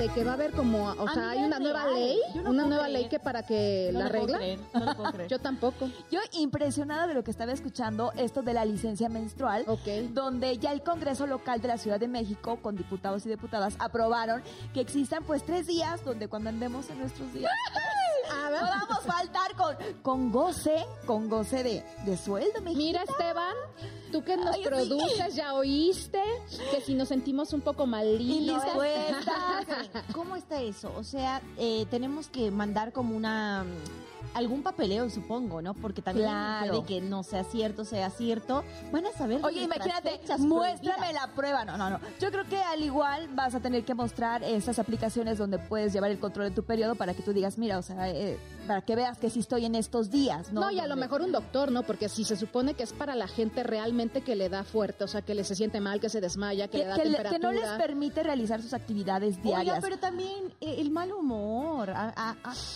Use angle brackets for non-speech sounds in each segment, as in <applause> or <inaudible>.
de que va a haber como, o sea, hay una nueva ley, una nueva ley que para que la regla. <laughs> Yo tampoco. Yo impresionada de lo que estaba escuchando, esto de la licencia menstrual, donde ya el Congreso local de la Ciudad de México, con diputados y diputadas, aprobaron que existan pues tres días donde cuando andemos en nuestros días <laughs> podamos faltar con, con goce, con goce de, de sueldo, Mira, Esteban, tú que nos produces, ya oíste que si nos sentimos un poco malitas. <laughs> ¿Cómo está eso? O sea, eh, tenemos que mandar como una algún papeleo, supongo, ¿no? Porque también puede que no sea cierto, sea cierto. Van a saber. Oye, imagínate, muéstrame la prueba. No, no, no. Yo creo que al igual vas a tener que mostrar esas aplicaciones donde puedes llevar el control de tu periodo para que tú digas, mira, o sea, eh, para que veas que sí estoy en estos días, ¿no? No, y a lo mejor un doctor, ¿no? Porque si se supone que es para la gente realmente que le da fuerte, o sea, que le se siente mal, que se desmaya, que, le da temperatura. que no les permite realizar sus actividades diarias. Oye, pero también eh, el mal humor.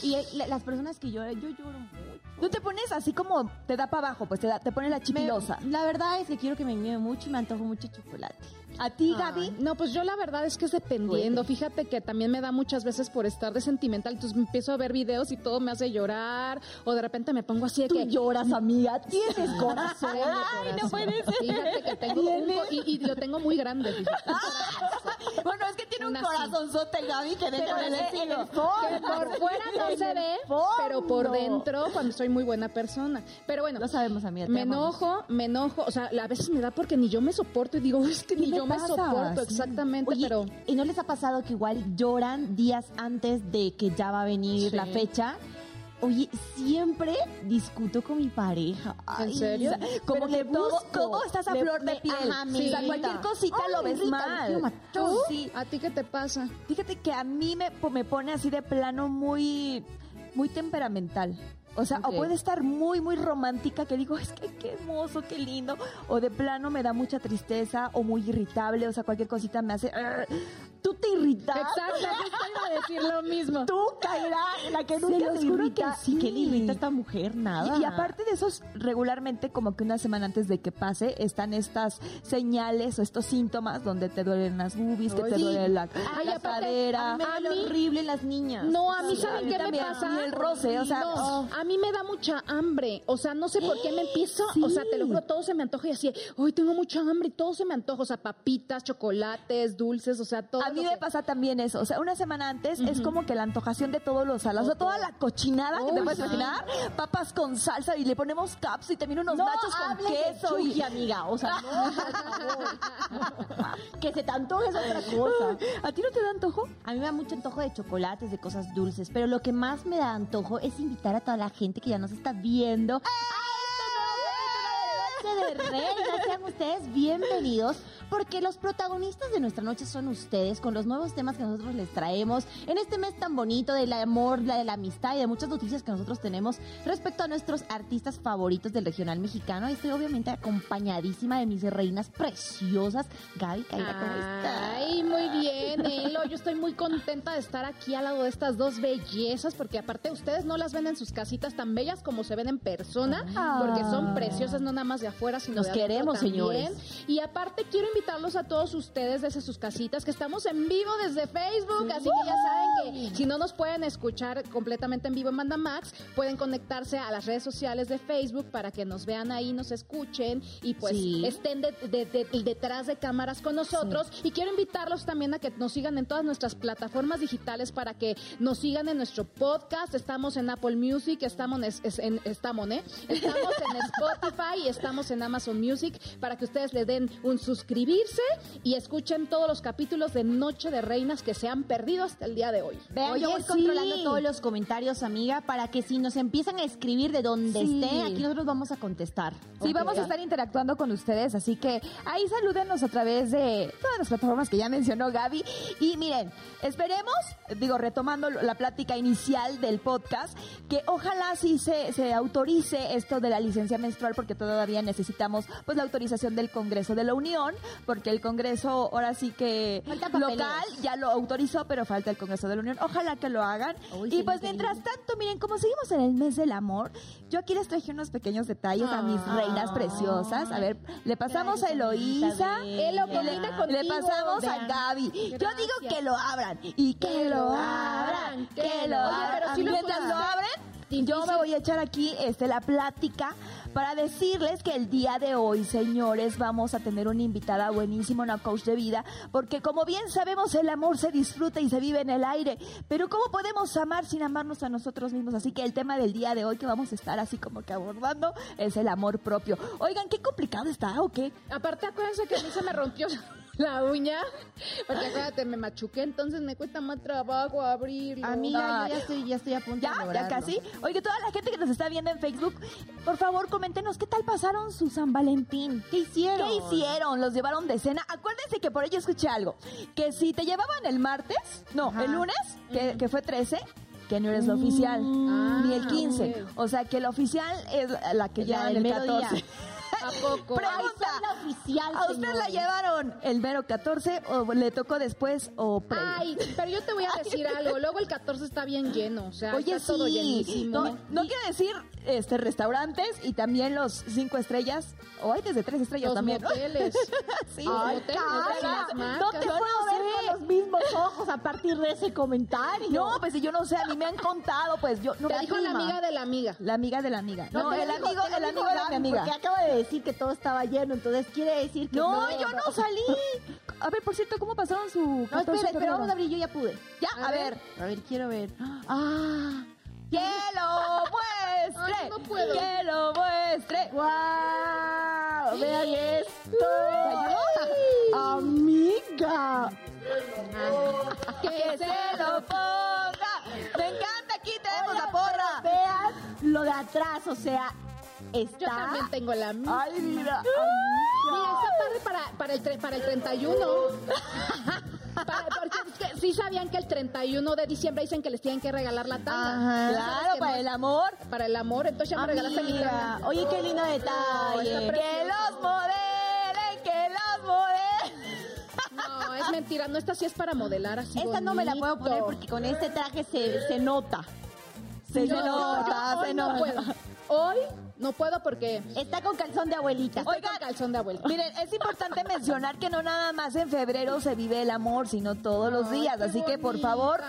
y eh, las personas que lloran, yo lloro mucho. Tú te pones así como te da para abajo, pues te, da, te pone la chipilosa. la verdad es que quiero que me mime mucho y me antojo mucho chocolate. ¿A ti, Gaby? No, pues yo la verdad es que es dependiendo. Fíjate que también me da muchas veces por estar de sentimental. Entonces empiezo a ver videos y todo me hace llorar. O de repente me pongo así de Tú que. lloras, amiga. Tienes corazón. Ay, no puede ser. Fíjate que tengo un, y, y, lo tengo muy grande. <laughs> bueno, es que tiene un corazonzote, Gaby, que dentro del Que por fuera no se ve, pero por dentro, cuando soy muy buena persona. Pero bueno. Lo sabemos, amiga. Me enojo, me enojo. O sea, a veces me da porque ni yo me soporto y digo, es que ni yo me soporto, exactamente, pero... ¿Y no les ha pasado que igual lloran días antes de que ya va a venir la fecha? Oye, siempre discuto con mi pareja. ¿En serio? como que todo, ¿cómo estás a flor de piel? o sea, cualquier cosita lo ves mal. ¿Tú? Sí. ¿A ti qué te pasa? Fíjate que a mí me, me pone así de plano muy, muy temperamental. O sea, o puede estar muy, muy romántica, que digo, es que qué hermoso, qué lindo. O de plano me da mucha tristeza o muy irritable, o sea, cualquier cosita me hace... Tú te irritas. Exacto, yo iba a decir lo mismo. Tú, caerá la que nunca se, irrita. Que sí. ¿Qué le irrita a esta mujer? Nada. Y, aparte de eso, regularmente, como que una semana antes de que pase, están estas señales o estos síntomas donde te duelen las boobies, que te duele la, Ay, la cadera. A mí me duele horrible las niñas. No, a mí, ¿saben qué me pasa? Y el roce, o sea... No, a mí me da mucha hambre. O sea, no sé por qué me <gasps> empiezo... O sea, te lo juro, todo se me antoja y así, hoy tengo mucha hambre y todo se me antoja. O sea, papitas, chocolates, dulces, o sea, todo a mí me pasa también eso. O sea, una semana antes es como que la antojación de todos los salados. O sea, toda la cochinada que te puedes imaginar. Papas con salsa y le ponemos caps y también unos nachos con queso. y amiga. O sea, no, que se te antoje es otra cosa. ¿A ti no te da antojo? A mí me da mucho antojo de chocolates, de cosas dulces. Pero lo que más me da antojo es invitar a toda la gente que ya nos está viendo. ¡Ay! de sean ustedes bienvenidos porque los protagonistas de nuestra noche son ustedes con los nuevos temas que nosotros les traemos en este mes tan bonito del amor, de la amistad y de muchas noticias que nosotros tenemos respecto a nuestros artistas favoritos del regional mexicano. Y estoy obviamente acompañadísima de mis reinas preciosas. Gaby, ¿cómo estás? Ay, muy bien, Elo. Yo estoy muy contenta de estar aquí al lado de estas dos bellezas porque aparte ustedes no las ven en sus casitas tan bellas como se ven en persona porque son preciosas no nada más de afuera sino Nos queremos, señores. Y aparte quiero invitarlos a todos ustedes desde sus casitas, que estamos en vivo desde Facebook, así que ya saben que si no nos pueden escuchar completamente en vivo en Manda Max, pueden conectarse a las redes sociales de Facebook para que nos vean ahí, nos escuchen y pues estén detrás de cámaras con nosotros. Y quiero invitarlos también a que nos sigan en todas nuestras plataformas digitales para que nos sigan en nuestro podcast. Estamos en Apple Music, estamos en, estamos, ¿eh? estamos en <laughs> Spotify y estamos en Amazon Music para que ustedes le den un suscribir y escuchen todos los capítulos de Noche de Reinas que se han perdido hasta el día de hoy. Vean, yo voy controlando todos los comentarios, amiga, para que si nos empiezan a escribir de donde esté, aquí nosotros vamos a contestar. Sí, vamos a estar interactuando con ustedes, así que ahí salúdenos a través de todas las plataformas que ya mencionó Gaby. Y miren, esperemos, digo, retomando la plática inicial del podcast, que ojalá sí se, se autorice esto de la licencia menstrual, porque todavía necesitamos pues la autorización del Congreso de la Unión porque el Congreso ahora sí que local ya lo autorizó, pero falta el Congreso de la Unión. Ojalá que lo hagan. y pues mientras tanto, miren, como seguimos en el mes del amor, yo aquí les traje unos pequeños detalles a mis reinas preciosas. A ver, le pasamos a Eloísa, le, le, pasamos a Gaby. Yo digo que lo abran y que lo abran, que lo abran. Mientras lo abren, yo me voy a echar aquí este, la plática para decirles que el día de hoy, señores, vamos a tener una invitada buenísima, una coach de vida, porque como bien sabemos, el amor se disfruta y se vive en el aire, pero ¿cómo podemos amar sin amarnos a nosotros mismos? Así que el tema del día de hoy que vamos a estar así como que abordando es el amor propio. Oigan, qué complicado está, ¿o qué? Aparte, acuérdense que a mí se me rompió <laughs> la uña, porque acuérdate, me machuqué, entonces me cuesta más trabajo abrirlo. Amiga, yo ya estoy, ya estoy a punto ¿Ya? ¿Ya casi? Oye, toda la gente que nos está viendo en Facebook, por favor, coméntenos qué tal pasaron su San Valentín. ¿Qué hicieron? ¿Qué hicieron? ¿Los llevaron de cena? Acuérdense que por ello escuché algo, que si te llevaban el martes, no, el lunes, que, que fue 13, que no eres la oficial, ni el 15. Ah, o sea, que la oficial es la que ya el 14. ¿A <laughs> poco? Pregunta. oficial, ¿A usted la llevaron el mero 14 o le tocó después o pre? Ay, pero yo te voy a <laughs> decir algo. Luego el 14 está bien lleno. O sea, Oye, está todo llenísimo. No, no quiere decir este restaurantes y también los cinco estrellas. O hay desde tres estrellas los también. Moteles. <laughs> sí, Ay, hoteles, no te puedo ver con los mismos ojos a partir de ese comentario. No, pues si yo no sé, a mí me han contado, pues yo no Te dijo la amiga de la amiga. La amiga de la amiga. No, el amigo, el amigo de mi amiga. Porque acaba de decir que todo estaba lleno, entonces quiere decir que no. yo no salí. A ver, por cierto, ¿cómo pasaron su No, espera, pero vamos a abrir, yo ya pude. Ya, a, ver. A ver, quiero ver. Ah. ¡Que lo muestre! no puedo. ¡Que lo muestre! ¡Guau! ¡Vean esto! ¡Amiga! ¡Que se lo ponga! ¡Me encanta! Aquí tenemos la porra. Vean lo de atrás, o sea, Está... Yo también tengo la misma. Ay, mira. Mira, está padre para, para, el, para el 31. <laughs> Para, porque es que sí sabían que el 31 de diciembre dicen que les tienen que regalar la tanda. claro, para el amor. Para el amor, entonces ya me regalaste mi tanda. Oye, qué lindo detalle. que los modelen, que los modelen. No, es mentira, no, esta sí es para modelar así Esta no me la puedo poner porque con este traje se, se nota. Se, nota, se nota. No puedo. Hoy no puedo porque está con calzón de abuelita. Oiga, calzón de abuelita. Miren, es importante mencionar que no nada más en febrero se vive el amor, sino todos los días. Así que por favor,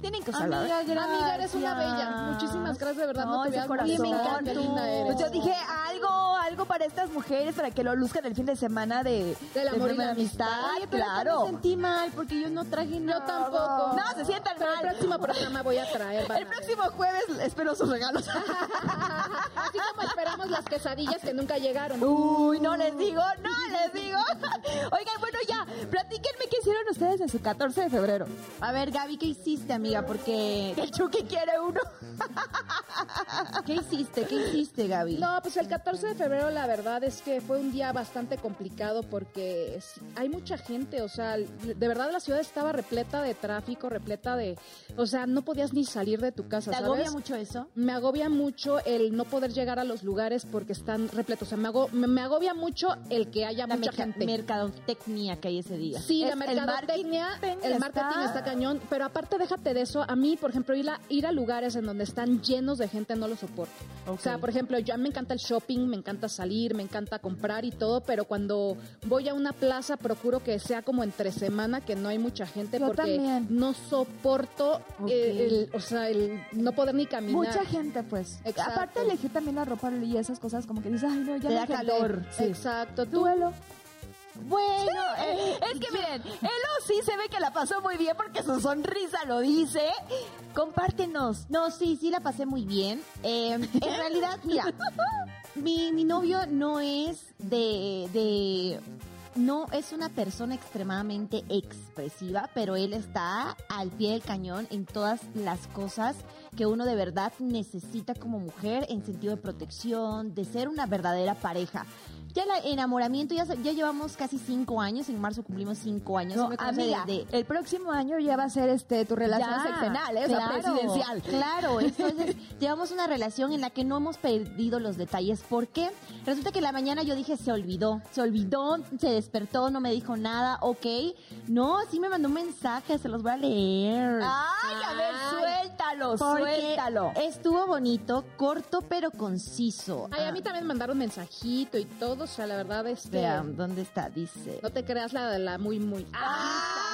tienen que usarla. Amiga, Amiga, eres una bella. Muchísimas gracias, de verdad. No, te veas corazón. Qué linda eres. Pues yo dije algo, algo para estas mujeres, para que lo luzcan el fin de semana de, del amor y la amistad. Claro. Me sentí mal porque yo no traje nada. Yo tampoco. No, se sientan pero mal. El próximo programa voy a traer. <laughs> El próximo jueves espero sus regalos. <laughs> Así como esperamos las quesadillas que nunca llegaron. Uy, no les digo, no les digo. <laughs> Oigan, bueno, ya, platíquenme qué hicieron ustedes en su 14 de febrero. A ver, Gaby, ¿qué hiciste, amiga? porque el Chucky quiere uno. <laughs> ¿Qué hiciste? ¿Qué hiciste, Gaby? No, pues el 14 de febrero la verdad es que fue un día bastante complicado porque hay mucha gente, o sea, de verdad la ciudad estaba repleta de tráfico, repleta de, o sea, no podías ni salir de tu casa. ¿Te agobia mucho eso? Me agobia mucho el no poder llegar a los lugares porque están repletos. O sea, me, agobia mucho el que haya mucha gente. mercadotecnia que hay ese día. Sí, la mercadotecnia, el marketing, está... cañón, pero aparte de eso, a mí, por ejemplo, ir a, ir a lugares en donde están llenos de gente no lo soporto. O sea, por ejemplo, yo me encanta el shopping, me encanta salir, me encanta comprar y todo, pero cuando voy a una plaza procuro que sea como entre semana, que no hay mucha gente, porque no soporto eh, el, o sea, el no poder ni caminar. Mucha gente, pues. Aparte elegir también la ropa y esas cosas, como que dices, ay, no, ya me calor. Exacto. Duelo. Bueno, eh, es que miren, Elo sí se ve que la pasó muy bien porque su sonrisa lo dice. Compártenos. No, sí, sí la pasé muy bien. Eh, en realidad, mira, mi, mi novio no es de, de no es una persona extremadamente expresiva, pero él está al pie del cañón en todas las cosas que uno de verdad necesita como mujer en sentido de protección, de ser una verdadera pareja. Ya el enamoramiento, ya, ya llevamos casi cinco años, en marzo cumplimos cinco años. No, amiga, el próximo año ya va a ser este tu relación sexual, ¿eh? claro, presidencial. Claro, entonces <laughs> llevamos una relación en la que no hemos perdido los detalles. ¿Por qué? Resulta que la mañana yo dije, se olvidó, se olvidó, se despertó, no me dijo nada, ok. No, sí me mandó un mensaje, se los voy a leer. Ay, a ver, suéltalo, suéltalo. Estuvo bonito, corto pero conciso. Ay, a mí también mandaron mensajito y todo, o sea, la verdad es Vean, ¿dónde está? Dice... No te creas la de la muy, muy... ¡Ah!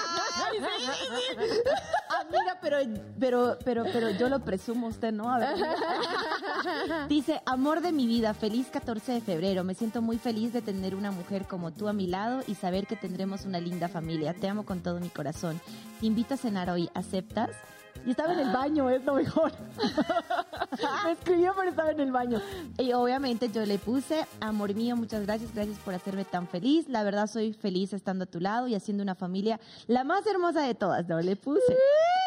<laughs> Amiga, pero, pero, pero, pero yo lo presumo usted, ¿no? A ver. <laughs> Dice, amor de mi vida, feliz 14 de febrero. Me siento muy feliz de tener una mujer como tú a mi lado y saber que tendremos una linda familia. Te amo con todo mi corazón. Te invito a cenar hoy. ¿Aceptas? Y estaba en el baño, es lo mejor. <laughs> Me escribió, pero estaba en el baño. Y obviamente yo le puse, amor mío, muchas gracias, gracias por hacerme tan feliz. La verdad soy feliz estando a tu lado y haciendo una familia la más hermosa de todas. No, le puse.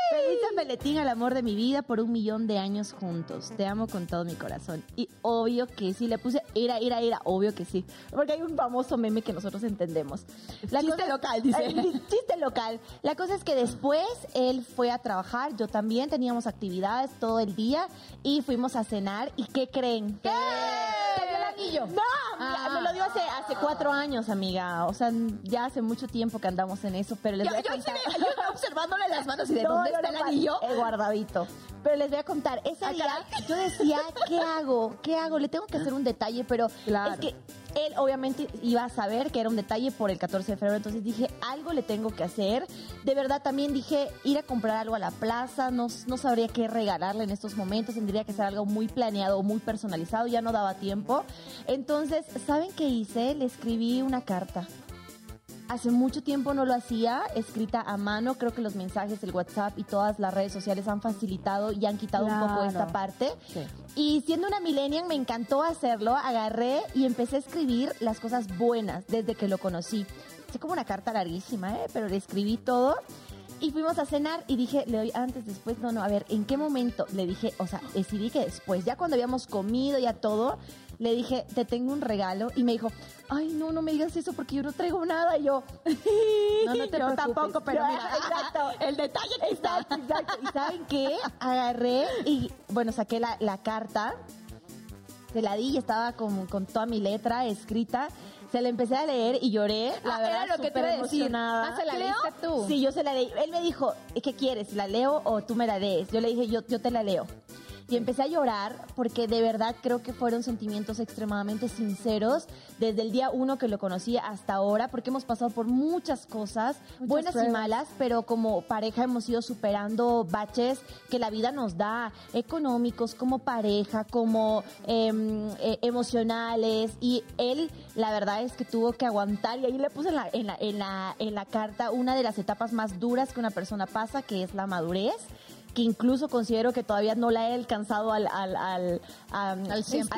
Feliz San al amor de mi vida, por un millón de años juntos. Te amo con todo mi corazón. Y obvio que sí, le puse ira, ira, ira, obvio que sí. Porque hay un famoso meme que nosotros entendemos. La chiste local, dice. <laughs> chiste local. La cosa es que después él fue a trabajar, yo también teníamos actividades todo el día y fuimos a cenar. ¿Y qué creen? ¿Qué? ¿Te dio el anillo? No, ah. me lo dio hace, hace cuatro años, amiga. O sea, ya hace mucho tiempo que andamos en eso, pero les voy a contar. Yo, observándole las manos y de dónde está el anillo. He guardadito. Pero les voy a contar, ese ah, día yo decía, ¿qué hago? ¿Qué hago? Le tengo que hacer un detalle, pero es que él obviamente iba a saber que era un detalle por el 14 de febrero, entonces dije, algo le tengo que hacer. De verdad también dije, ir a comprar algo a la plaza, no, no sabría qué regalarle en estos momentos, tendría que ser algo muy planeado, muy personalizado, ya no daba tiempo. Entonces, ¿saben qué hice? Le escribí una carta. Hace mucho tiempo no lo hacía, escrita a mano. Creo que los mensajes, el WhatsApp y todas las redes sociales han facilitado y han quitado un poco esta parte. Y siendo una millennial me encantó hacerlo. Agarré y empecé a escribir las cosas buenas desde que lo conocí. Es como una carta larguísima, ¿eh? pero le escribí todo. Y fuimos a cenar y dije, le doy antes, después, no, no, a ver, ¿en qué momento? Le dije, o sea, decidí que después, ya cuando habíamos comido, ya todo, le dije, te tengo un regalo. Y me dijo, ay, no, no me digas eso porque yo no traigo nada. Y yo, <laughs> no, no te <laughs> yo tampoco, pero mira, <laughs> exacto, el detalle está. Exacto, ¿Y saben qué? Agarré y, bueno, saqué la, la carta, se la di y estaba con, con toda mi letra escrita. Se la empecé a leer y lloré, la ah, verdad, era lo que te emocionada. Ah, ¿se la leíste tú? Sí, yo se la leí. Él me dijo, ¿qué quieres? ¿La leo o tú me la lees? Yo le dije, yo, yo te la leo y empecé a llorar porque de verdad creo que fueron sentimientos extremadamente sinceros desde el día uno que lo conocí hasta ahora, porque hemos pasado por muchas cosas, buenas y malas, pero como pareja hemos ido superando baches que la vida nos da, económicos, como pareja, como em, e, emocionales, y él la verdad es que tuvo que aguantar, y ahí le puse en la, en la, en la, en la carta una de las etapas más duras que una persona pasa, que es la madurez que incluso considero que todavía no la he alcanzado al al al, al 100,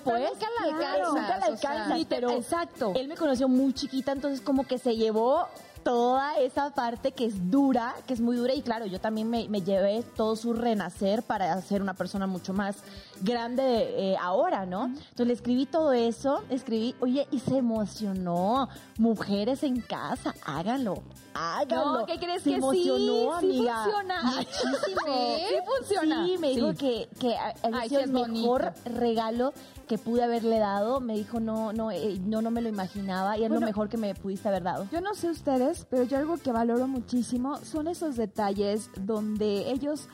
pues. Nunca la alcanza, pero exacto. Él me conoció muy chiquita, entonces como que se llevó toda esa parte que es dura, que es muy dura y claro, yo también me, llevé todo su renacer para ser una persona mucho más grande eh, ahora, ¿no? Entonces le escribí todo eso, escribí, oye, y se emocionó, mujeres en casa, háganlo, háganlo. ¿qué crees se que emocionó, sí, amiga. Sí funciona. Muchísimo. <laughs> ¿Sí? funciona. Sí, me dijo que, que sido el mejor regalo que pude haberle dado, me dijo no, no, eh, no, no me lo imaginaba y es lo mejor que me pudiste haber dado. Yo no sé ustedes, pero yo algo que valoro muchísimo son esos detalles donde ellos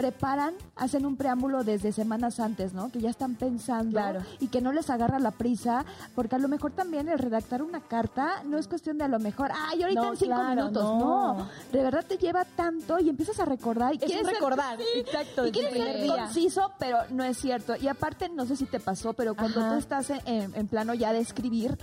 preparan, hacen un preámbulo desde semanas antes, ¿no? Que ya están pensando y que no les agarra la prisa, porque a lo mejor también el redactar una carta no es cuestión de a lo mejor, ay, ahorita en cinco minutos, no. De verdad te lleva tanto y empiezas a recordar y quieres recordar, exacto, y quieres ser conciso, pero no es cierto. Y aparte, no sé si te pasó, pero cuando tú estás en, en plano ya de escribir,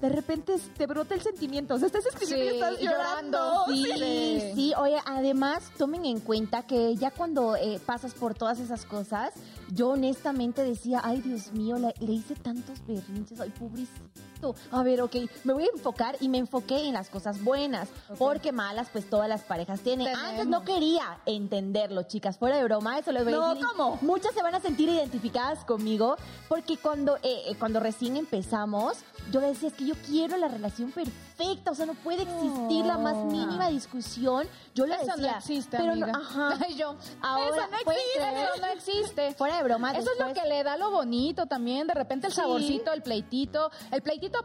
de repente te brota el sentimiento. O sea, estás escribiendo y estás llorando. Sí, sí, Oye, además, tomen en cuenta que ya cuando eh, pasas por todas esas cosas, yo honestamente decía, ay, Dios mío, le, hice tantos berrinches, ay, pobrecito. A ver, ok, me voy a enfocar y me enfoqué en las cosas buenas, porque malas pues todas las parejas tienen. Antes no quería entenderlo, chicas, fuera de broma, eso lo voy a decir. ¿cómo? Muchas se van a sentir identificadas conmigo, porque cuando, eh, eh, cuando recién empezamos, yo le decía, es que yo quiero la relación perfecta, o sea, no puede existir la más mínima discusión. Yo Eso decía, no existe, pero amiga. no, ajá. <laughs> yo, Ahora, eso no ¿pueden existe, eso no existe. <laughs> Fuera de broma, Eso es lo que le da lo bonito también, de repente el Sí. saborcito, el pleitito, el pleitito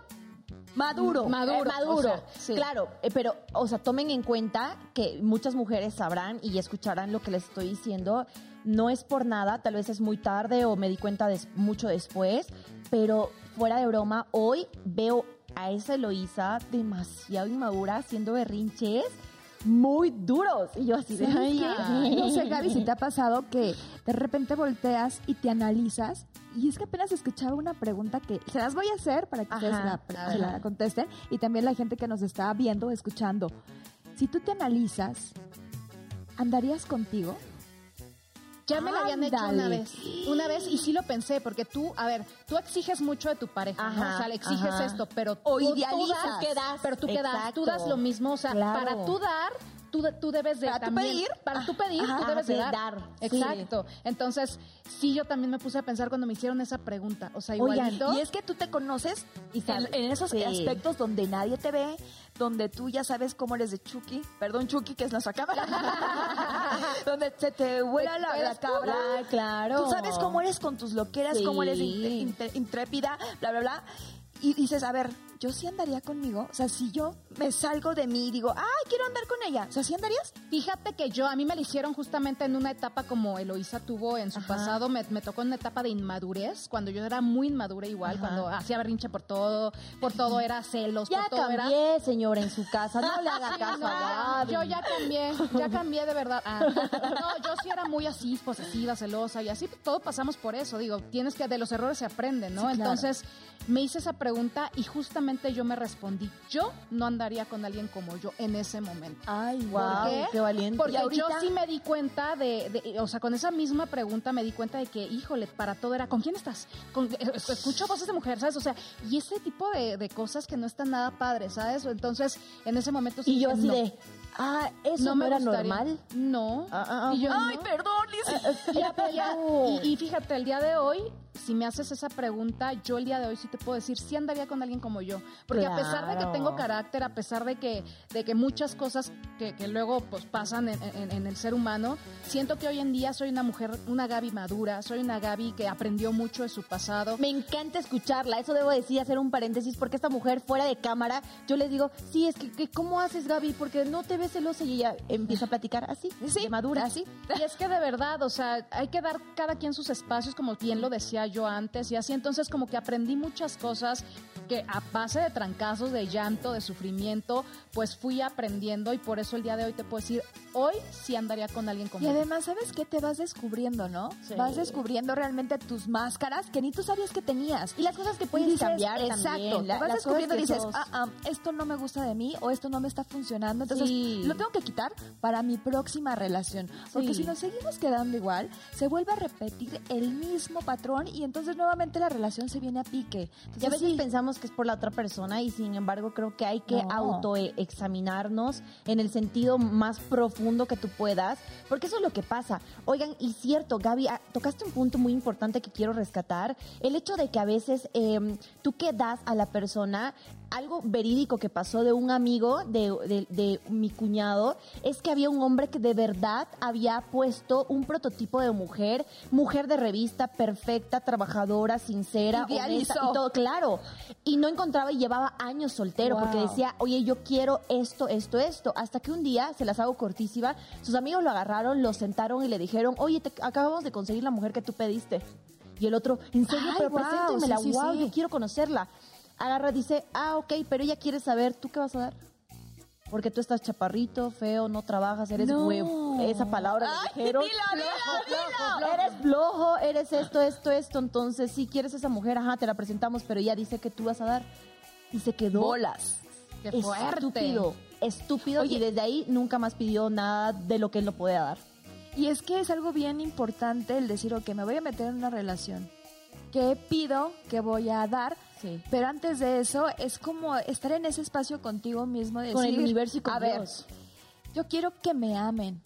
Maduro. Maduro, Eh, maduro. o sea, sí. Claro, eh, pero, o sea, tomen en cuenta que muchas mujeres sabrán y escucharán lo que les estoy diciendo. No es por nada, tal vez es muy tarde o me di cuenta mucho después, pero fuera de broma, hoy veo a esa Eloísa demasiado inmadura haciendo berrinches muy duros. Y yo así de, ay, No sé, Gaby, si te ha pasado que de repente volteas y te analizas. Y es que apenas escuchaba una pregunta que se las voy a hacer para que ustedes la, se la contesten. Y también la gente que nos está viendo o escuchando. Si tú te analizas, ¿andarías contigo? Ya me la habían hecho una vez. Una vez y sí lo pensé, porque tú, a ver, tú exiges mucho de tu pareja, O sea, le exiges ajá. esto, pero O tú, tú idealizas. das, ¿Qué das? pero tú qué das, tú Exacto. das lo mismo, o sea, Claro. para tú dar, tú, tú debes de Para tú también, pedir. para tú pedir, Ajá, tú debes de de dar. dar, sí. Exacto. Entonces, sí, yo también me puse a pensar cuando me hicieron esa pregunta, o sea, Oigan, igualito. Y es que tú te conoces Y en, en esos sí. aspectos donde nadie te ve, donde tú ya sabes cómo eres de Chucky, perdón Chucky que es nuestra cámara, <laughs> donde se te vuela la, la cabra. Ah, claro. Tú sabes cómo eres con tus loqueras, Sí. cómo eres intrépida, bla, bla, bla. Y dices, a ver, yo sí andaría conmigo. O sea, si yo me salgo de mí y digo, ay, quiero andar con ella. O sea, ¿sí andarías? Fíjate que yo, a mí me lo hicieron justamente en una etapa como Eloísa tuvo en su Ajá. pasado, me, me tocó en una etapa de inmadurez, cuando yo era muy inmadura igual, Ajá. cuando hacía berrinche por todo, por todo era celos, Ya por todo era... cambié, señora, en su casa. No le haga <laughs> caso No, a yo ya cambié, ya cambié de verdad. Ah, no, yo sí era muy así, posesiva, celosa y así, todos pasamos por eso. Digo, tienes que, de los errores se aprende, ¿no? Sí, claro. Entonces, me hice esa pregunta y justamente yo me respondí, yo no andaría con alguien como yo en ese momento. Ay, Guau, qué? qué valiente. Porque ahorita- yo sí me di cuenta de, de- o sea, con esa misma pregunta me di cuenta de que, híjole, para todo era, ¿con quién estás? Con- eh, escucho voces de mujer, ¿sabes? O sea, y ese tipo de, de cosas que no están nada padres, ¿sabes? Entonces, en ese momento sí Y yo así no, de, ah, ¿eso no, me era gustaría. normal? No. Ah, ah, ah. Y yo, Ay, no. perdón, Liz. Ya, pero ya- No. y, y fíjate, el día de hoy, si me haces esa pregunta, yo el día de hoy sí te puedo decir, sí andaría con alguien como yo. Porque a pesar de que tengo carácter, a pesar de que, de que muchas cosas que, que luego pues, pasan en, en- en el ser humano, siento que hoy en día soy una mujer, una Gaby madura, soy una Gaby que aprendió mucho de su pasado. Me encanta escucharla, eso debo decir, hacer un paréntesis, porque esta mujer fuera de cámara, yo les digo, sí, es que, que ¿cómo haces Gaby? Porque no te ves celosa y ella empieza a platicar así, de madura. así. Y es que de verdad, o sea, hay que dar cada quien sus espacios, como bien lo decía yo antes, y así entonces como que aprendí muchas cosas que a base de trancazos, de llanto, de sufrimiento, pues fui aprendiendo y por eso el día de hoy te puedo decir, hoy sí andaría con alguien como Y además, ¿sabes qué? Te vas descubriendo, ¿no? Sí. Vas descubriendo realmente tus máscaras que ni tú sabías que tenías. Y las cosas que puedes dices, cambiar exacto, también. la- vas descubriendo y dices, ah, ah, esto no me gusta de mí o esto no me está funcionando, entonces Sí. Lo tengo que quitar para mi próxima relación. Porque Sí. si nos seguimos quedando igual, se vuelve a repetir el mismo patrón y entonces nuevamente la relación se viene a pique. Entonces, Y a veces sí, pensamos que es por la otra persona y sin embargo creo que hay que No. autoexaminarnos en el sentido más profundo que tú puedas, porque eso es lo que pasa. Oigan, y cierto, Gaby, ah, tocaste un punto muy importante que quiero rescatar, el hecho de que a veces em, tú que das a la persona algo verídico que pasó de un amigo de, de- de mi cuñado es que había un hombre que de verdad había puesto un prototipo de mujer, mujer de revista, perfecta, trabajadora, sincera, honesta y todo, claro. Y no encontraba y llevaba años soltero porque decía, oye, yo quiero esto, esto, esto. Hasta que un día, se las hago cortísima, sus amigos lo agarraron, lo sentaron y le dijeron, oye, te acabamos de conseguir la mujer que tú pediste. Y el otro, ¿en serio? Ay, pero wow, preséntemela, sí, sí, wow, sí. yo quiero conocerla. Agarra, dice, ah, ok, pero ella quiere saber, ¿tú qué vas a dar? Porque tú estás chaparrito, feo, no trabajas, eres No. huevo. Esa palabra le Ay, dijeron. dilo, dilo, Flojo, dilo. Eres flojo, eres esto, esto, esto. Entonces, si quieres esa mujer, ajá, te la presentamos, pero ella dice que tú vas a dar. Y se quedó bolas. ¡Qué fuerte! estúpido. Estúpido. Oye. y desde ahí nunca más pidió nada de lo que él no podía dar. Y es que es algo bien importante el decir, ok, me voy a meter en una relación. ¿Qué pido? ¿Qué voy a dar? Sí. Pero antes de eso, es como estar en ese espacio contigo mismo. Decir, con el universo y con a Ver, yo quiero que me amen,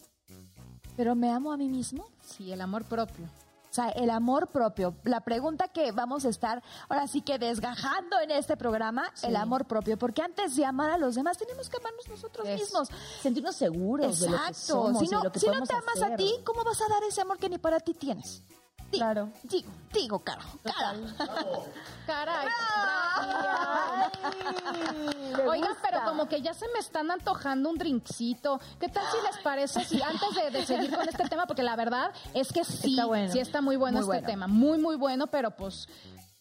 pero ¿me amo a mí mismo? Sí, el amor propio. O sea, el amor propio. La pregunta que vamos a estar ahora sí que desgajando en este programa, el amor propio. Porque antes de amar a los demás, tenemos que amarnos nosotros mismos. Sentirnos seguros de lo que somos Si no, lo que si no te amas a ti, ¿cómo vas a dar ese amor que ni para ti tienes? Claro. Digo, digo, caro. <laughs> Caray. Oigan, pero como que ya se me están antojando un drinkcito. ¿Qué tal si les parece si antes de, seguir con este tema, porque la verdad es que sí, sí está muy bueno este tema, muy muy bueno, pero pues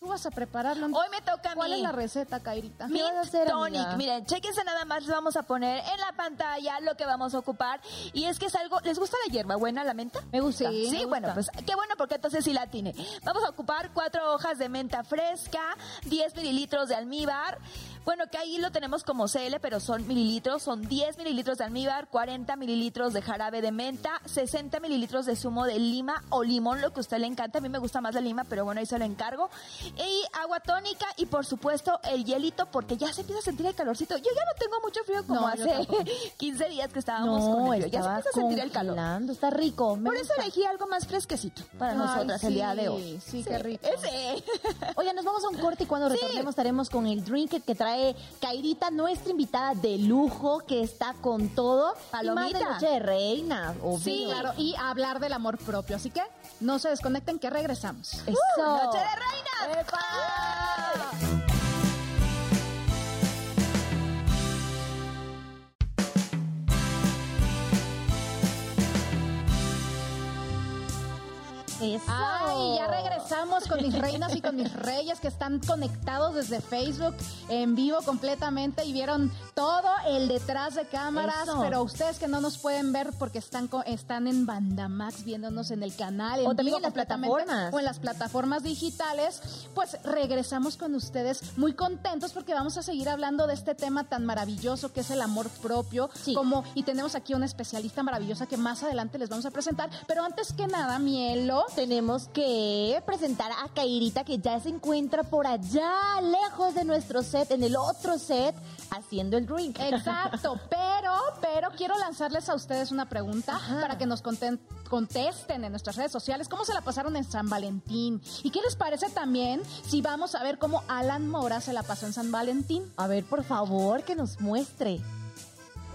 Tú vas a prepararlo. Hoy me toca a mí. ¿Cuál es la receta, Kairita? Mint Tonic. Miren, chequense nada más, les vamos a poner en la pantalla lo que vamos a ocupar. Y es que es algo, ¿les gusta la hierba buena, la menta? Me gusta. Sí, bueno, pues qué bueno porque entonces sí la tiene. Vamos a ocupar cuatro hojas de menta fresca, 10 mililitros de almíbar, bueno, que ahí lo tenemos como CL, pero son mililitros, son 10 mililitros de almíbar, 40 mililitros de jarabe de menta, 60 mililitros de zumo de lima o limón, lo que a usted le encanta. A mí me gusta más la lima, pero bueno, ahí se lo encargo. Y agua tónica y por supuesto el hielito, porque ya se empieza a sentir el calorcito. Yo ya no tengo mucho frío como hace 15 <laughs> días que estábamos con ello. Ya se empieza a sentir el calor. Está rico. por eso elegí algo más fresquecito para nosotras el día de hoy. Sí, qué rico. Ese. Oye, nos vamos a un corte y cuando <laughs> retornemos estaremos con el drink que trae Cairita, nuestra invitada de lujo que está con todo. Palomita. Y más de noche de reina. Sí, claro. Y hablar del amor propio. Así que no se desconecten que regresamos. Eso. noche de reina. Ay, ya regresamos con mis reinas y con mis reyes que están conectados desde Facebook en vivo completamente y vieron todo el detrás de cámaras, pero ustedes que no nos pueden ver porque están están en Bandamax viéndonos en el canal o también en las plataformas. o en las plataformas digitales, pues regresamos con ustedes muy contentos porque vamos a seguir hablando de este tema tan maravilloso que es el amor propio, como y tenemos aquí una especialista maravillosa que más adelante les vamos a presentar, pero antes que nada, Mielo, tenemos que presentar a Kairita que ya se encuentra por allá, lejos de nuestro set, en el otro set, haciendo el drink. Exacto, <laughs> pero, pero quiero lanzarles a ustedes una pregunta para que nos contesten en nuestras redes sociales cómo se la pasaron en San Valentín. ¿Y qué les parece también si vamos a ver cómo Alan Mora se la pasó en San Valentín? A ver, por favor, que nos muestre.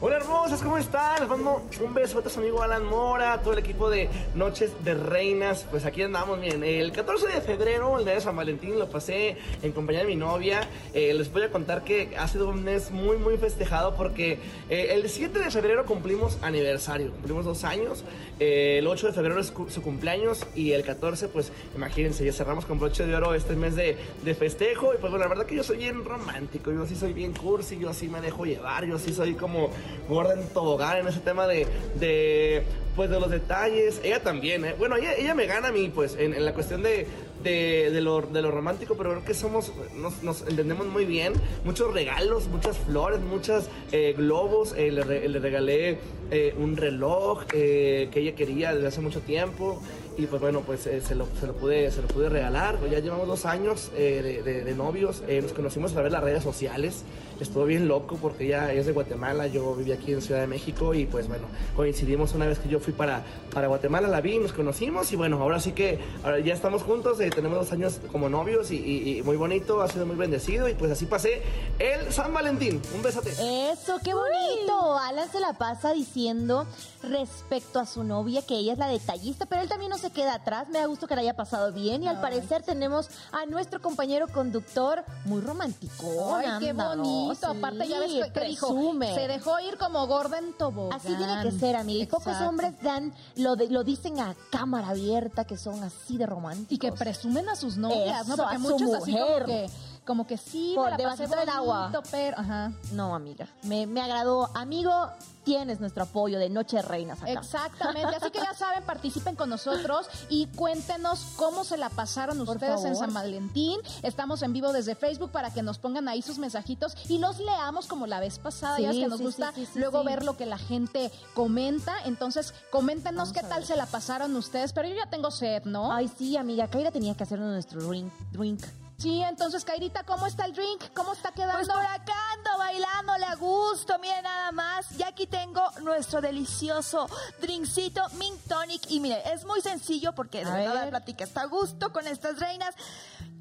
Hola hermosas, ¿cómo están? Les mando un beso a su amigo Alan Mora, todo el equipo de Noches de Reinas. Pues aquí andamos, miren. El 14 de febrero, el día de San Valentín, lo pasé en compañía de mi novia. Eh, les voy a contar que ha sido un mes muy, muy festejado porque eh, el 7 de febrero cumplimos aniversario, cumplimos dos años. Eh, el 8 de febrero es su cumpleaños y el 14, pues imagínense, ya cerramos con broche de oro este mes de, de festejo. Y pues bueno, la verdad que yo soy bien romántico, yo sí soy bien cursi, yo sí me dejo llevar, yo sí soy como gorda en tobogán en ese tema de, de pues de los detalles. Ella también, ¿eh? Bueno, ella, ella me gana a mí, pues, en, la cuestión de, de, lo, de lo romántico, pero creo que somos, nos, nos entendemos muy bien. Muchos regalos, muchas flores, muchos eh, globos. Eh, le, le, regalé eh, un reloj que ella quería desde hace mucho tiempo y pues bueno, pues eh, se, lo, se, lo, pude, se lo pude regalar. ya llevamos dos años eh, de, de, novios, eh, nos conocimos a través de las redes sociales. Estuvo bien loco porque ella es de Guatemala, yo vivía aquí en Ciudad de México y pues bueno, coincidimos una vez que yo fui para, para Guatemala, la vi, nos conocimos y bueno, ahora sí que ahora ya estamos juntos, tenemos dos años como novios y, muy bonito, ha sido muy bendecido y pues así pasé el San Valentín. Un besote. Eso, qué bonito. Alan se la pasa diciendo respecto a su novia que ella es la detallista, pero él también no se queda atrás. Me da gusto que le haya pasado bien. Y al parecer tenemos a nuestro compañero conductor muy romántico. Ay, qué bonito. Aparte, ya ves que dijo. Se dejó ir como gorda en tobogán. Así tiene que ser, amiga. Y pocos hombres dan, lo, lo dicen a cámara abierta que son así de románticos. Y que presumen a sus novias, ¿no? Porque muchos así como que como que sí, Por debajo del agua. Pero, ajá. No, amiga. Me, me agradó. Amigo, tienes nuestro apoyo de Noche Reinas acá. Exactamente, así que ya saben, participen con nosotros y cuéntenos cómo se la pasaron ustedes en San Valentín. Estamos en vivo desde Facebook para que nos pongan ahí sus mensajitos y los leamos como la vez pasada, ya es que nos gusta luego ver lo que la gente comenta. Entonces, coméntenos qué tal se la pasaron ustedes, pero yo ya tengo sed, ¿no? Ay, sí, amiga, Kaira tenía que hacer nuestro drink. drink Sí, entonces, Kairita, ¿cómo está el drink? ¿Cómo está quedando? Pues por acá ando bailándole a gusto, miren nada más. Y aquí tengo nuestro delicioso drinkcito Mint Tonic. Y mire, es muy sencillo porque de verdad la plática está a gusto con estas reinas.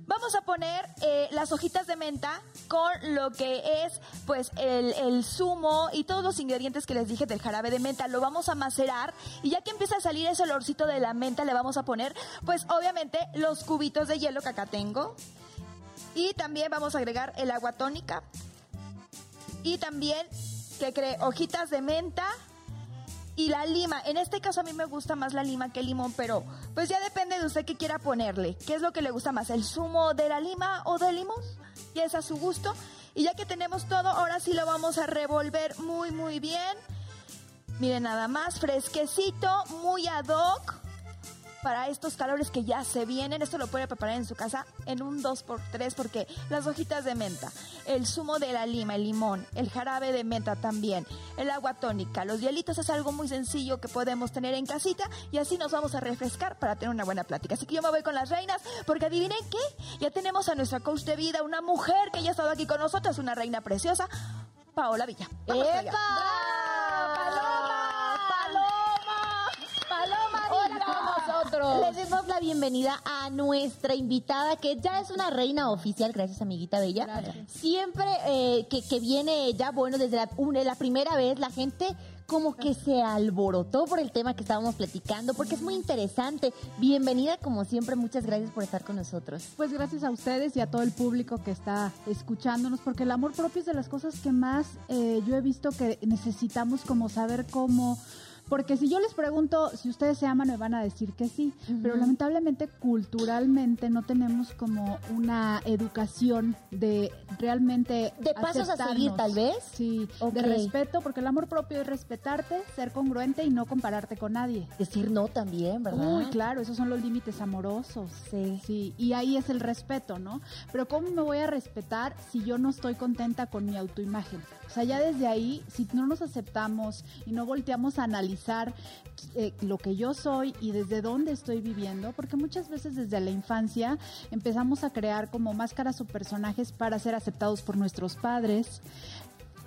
Vamos a poner eh, las hojitas de menta con lo que es pues el, el, zumo y todos los ingredientes que les dije del jarabe de menta. Lo vamos a macerar y ya que empieza a salir ese olorcito de la menta le vamos a poner pues obviamente los cubitos de hielo que acá tengo. Y también vamos a agregar el agua tónica. Y también, que cree? Hojitas de menta y la lima. En este caso a mí me gusta más la lima que el limón, pero pues ya depende de usted qué quiera ponerle. ¿Qué es lo que le gusta más? ¿El zumo de la lima o del limón? Y es a su gusto. Y ya que tenemos todo, ahora sí lo vamos a revolver muy, muy bien. Miren, nada más, fresquecito, muy ad hoc para estos calores que ya se vienen. Esto lo puede preparar en su casa en un 2x3 porque las hojitas de menta, el zumo de la lima, el limón, el jarabe de menta también, el agua tónica, los hielitos es algo muy sencillo que podemos tener en casita y así nos vamos a refrescar para tener una buena plática. Así que yo me voy con las reinas porque adivinen qué, ya tenemos a nuestra coach de vida, una mujer que ya ha estado aquí con nosotros, una reina preciosa, Paola Villa. Le demos la bienvenida a nuestra invitada, que ya es una reina oficial, gracias amiguita Bella. Siempre eh, que, viene ella, bueno, desde la, la primera vez la gente como que se alborotó por el tema que estábamos platicando, porque es muy interesante. Bienvenida, como siempre, muchas gracias por estar con nosotros. Pues gracias a ustedes y a todo el público que está escuchándonos, porque el amor propio es de las cosas que más eh, yo he visto que necesitamos como saber cómo porque si yo les pregunto si ustedes se aman, me van a decir que sí. Pero lamentablemente, culturalmente, no tenemos como una educación de realmente. De pasos a seguir, tal vez. Sí, de respeto, porque el amor propio es respetarte, ser congruente y no compararte con nadie. Decir no también, ¿verdad? Uy, claro, esos son los límites amorosos. Sí. Sí, y ahí es el respeto, ¿no? Pero ¿cómo me voy a respetar si yo no estoy contenta con mi autoimagen? O sea, ya desde ahí, si no nos aceptamos y no volteamos a analizar eh, lo que yo soy y desde dónde estoy viviendo, porque muchas veces desde la infancia empezamos a crear como máscaras o personajes para ser aceptados por nuestros padres,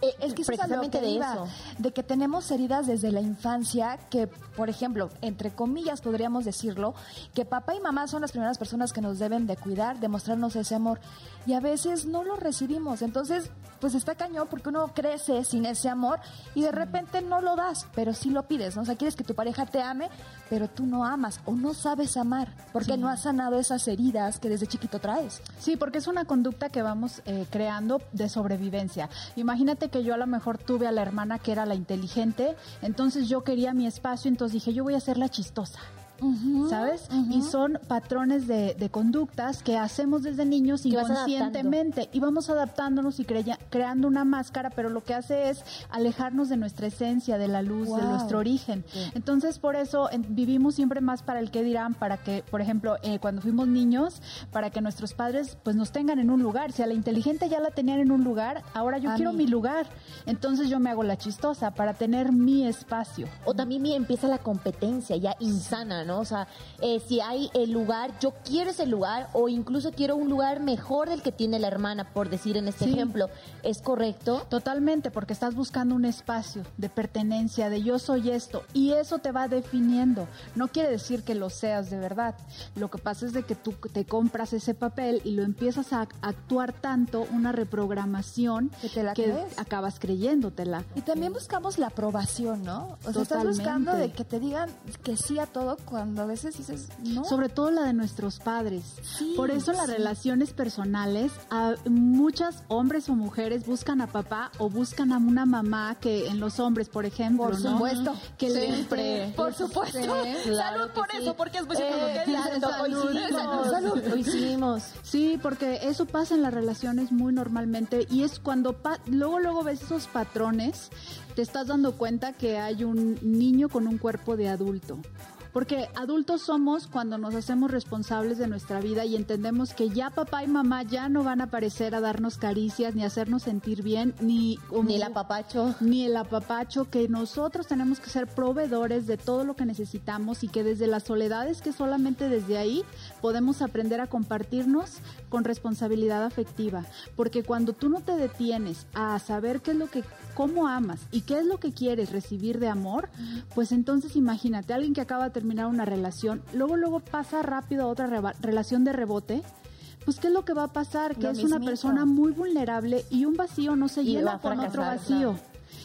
eh, es que precisamente de eso, de que tenemos heridas desde la infancia que, por ejemplo, entre comillas podríamos decirlo, que papá y mamá son las primeras personas que nos deben de cuidar, de mostrarnos ese amor. Y a veces no lo recibimos. Entonces, pues está cañón porque uno crece sin ese amor y de repente no lo das, pero sí lo pides, ¿no? O sea, quieres que tu pareja te ame, pero tú no amas o no sabes amar porque no has sanado esas heridas que desde chiquito traes. Sí, porque es una conducta que vamos eh, creando de sobrevivencia. Imagínate que yo a lo mejor tuve a la hermana que era la inteligente, entonces yo quería mi espacio, entonces dije, yo voy a ser la chistosa. ¿Sabes? Y son patrones de, conductas que hacemos desde niños inconscientemente y vamos adaptándonos y creando una máscara, pero lo que hace es alejarnos de nuestra esencia, de la luz, de nuestro origen. Entonces, por eso vivimos siempre más para el que dirán, para que, por ejemplo, eh, cuando fuimos niños, para que nuestros padres pues nos tengan en un lugar. Si a la inteligente ya la tenían en un lugar, ahora yo quiero mi lugar. Entonces yo me hago la chistosa para tener mi espacio. O también empieza la competencia ya insana, ¿no? O sea, eh, si hay el lugar, yo quiero ese lugar o incluso quiero un lugar mejor del que tiene la hermana, por decir en este ejemplo. ¿Es correcto? Totalmente, porque estás buscando un espacio de pertenencia, de yo soy esto, y eso te va definiendo. No quiere decir que lo seas de verdad. Lo que pasa es de que tú te compras ese papel y lo empiezas a actuar tanto, una reprogramación que, te la que acabas creyéndotela. Y también buscamos la aprobación, ¿no? O sea, estás buscando de que te digan que sí a todo cuando a veces dices, no. Sobre todo la de nuestros padres. Por eso las relaciones personales, a muchas hombres o mujeres buscan a papá o buscan a una mamá que en los hombres, por ejemplo, por supuesto, que siempre, por supuesto, salud por eso, porque es muy eh, salud, salud, lo hicimos. Sí, porque eso pasa en las relaciones muy normalmente y es cuando luego luego ves esos patrones, te estás dando cuenta que hay un niño con un cuerpo de adulto porque adultos somos cuando nos hacemos responsables de nuestra vida y entendemos que ya papá y mamá ya no van a aparecer a darnos caricias, ni a hacernos sentir bien, ni... ni el apapacho. Ni el apapacho, que nosotros tenemos que ser proveedores de todo lo que necesitamos y que desde las soledades que solamente desde ahí podemos aprender a compartirnos con responsabilidad afectiva, porque cuando tú no te detienes a saber qué es lo que cómo amas y qué es lo que quieres recibir de amor, pues entonces imagínate, alguien que acaba de terminar una relación, luego luego pasa rápido a otra relación de rebote, pues ¿qué es lo que va a pasar? Que es una persona muy vulnerable y un vacío no se llena con otro vacío.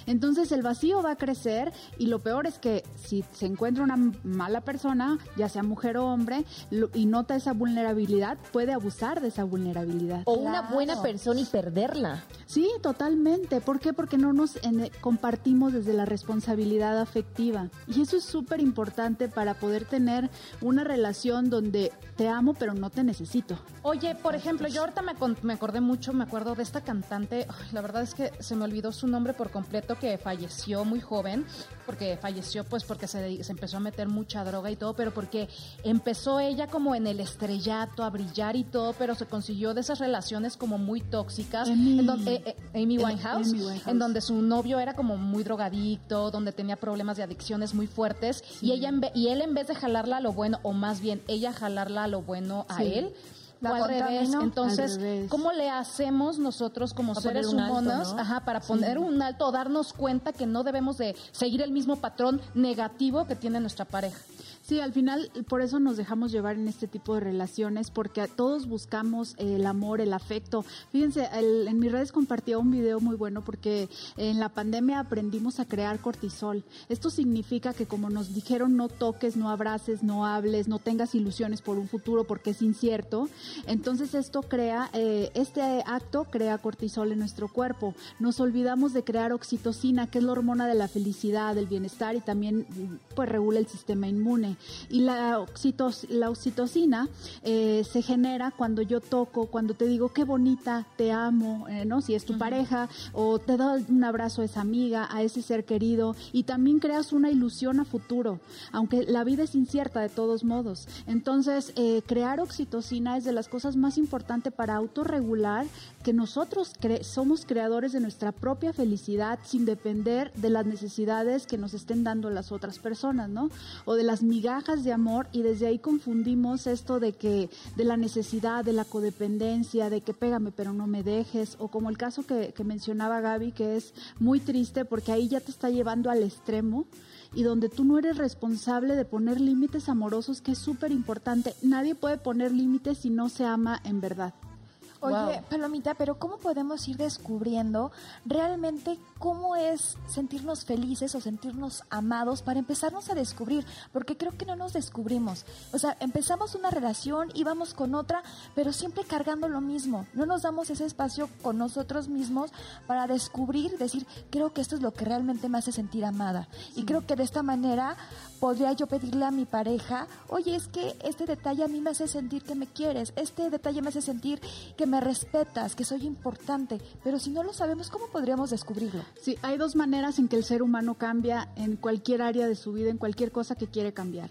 Entonces el vacío va a crecer y lo peor es que si se encuentra una mala persona, ya sea mujer o hombre, y nota esa vulnerabilidad, puede abusar de esa vulnerabilidad. O una buena persona y perderla. Sí, totalmente. ¿Por qué? Porque no nos compartimos desde la responsabilidad afectiva. Y eso es súper importante para poder tener una relación donde te amo pero no te necesito. Oye, por ejemplo, yo ahorita me, me acordé mucho, me acuerdo de esta cantante, la verdad es que se me olvidó su nombre por completo, que falleció muy joven, porque falleció pues porque se, se, empezó a meter mucha droga y todo, pero porque empezó ella como en el estrellato a brillar y todo, pero se consiguió de esas relaciones como muy tóxicas. Amy, en donde, eh, eh, Amy, Winehouse, en donde su novio era como muy drogadicto, donde tenía problemas de adicciones muy fuertes y ella y él en vez de jalarla a lo bueno, o más bien ella jalarla a lo bueno a él, al revés. Entonces, ¿cómo le hacemos nosotros como seres humanos ajá, para poner un alto o darnos cuenta que no debemos de seguir el mismo patrón negativo que tiene nuestra pareja? Sí, al final por eso nos dejamos llevar en este tipo de relaciones, porque todos buscamos el amor, el afecto. Fíjense, en mis redes compartía un video muy bueno porque en la pandemia aprendimos a crear cortisol. Esto significa que como nos dijeron no toques, no abraces, no hables, no tengas ilusiones por un futuro porque es incierto, entonces esto crea, eh, este acto crea cortisol en nuestro cuerpo. Nos olvidamos de crear oxitocina, que es la hormona de la felicidad, del bienestar y también pues regula el sistema inmune. Y la, la oxitocina eh, se genera cuando yo toco, cuando te digo qué bonita, te amo, eh, ¿no? Si es tu pareja, o te da un abrazo a esa amiga, a ese ser querido, y también creas una ilusión a futuro, aunque la vida es incierta de todos modos. Entonces, eh, crear oxitocina es de las cosas más importantes para autorregular que nosotros somos creadores de nuestra propia felicidad sin depender de las necesidades que nos estén dando las otras personas, ¿no? O de las migajas de amor y desde ahí confundimos esto de que de la necesidad, de la codependencia, de que pégame pero no me dejes, o como el caso que, que mencionaba Gaby, que es muy triste porque ahí ya te está llevando al extremo y donde tú no eres responsable de poner límites amorosos, que es súper importante. Nadie puede poner límites si no se ama en verdad. Oye, Palomita, pero ¿cómo podemos ir descubriendo realmente cómo es sentirnos felices o sentirnos amados para empezarnos a descubrir? Porque creo que no nos descubrimos. O sea, empezamos una relación y vamos con otra, pero siempre cargando lo mismo. No nos damos ese espacio con nosotros mismos para descubrir, decir, creo que esto es lo que realmente me hace sentir amada. Y creo que de esta manera podría yo pedirle a mi pareja, oye, es que este detalle a mí me hace sentir que me quieres, este detalle me hace sentir que me respetas, que soy importante, pero si no lo sabemos, ¿cómo podríamos descubrirlo? Sí, hay dos maneras en que el ser humano cambia en cualquier área de su vida, en cualquier cosa que quiere cambiar.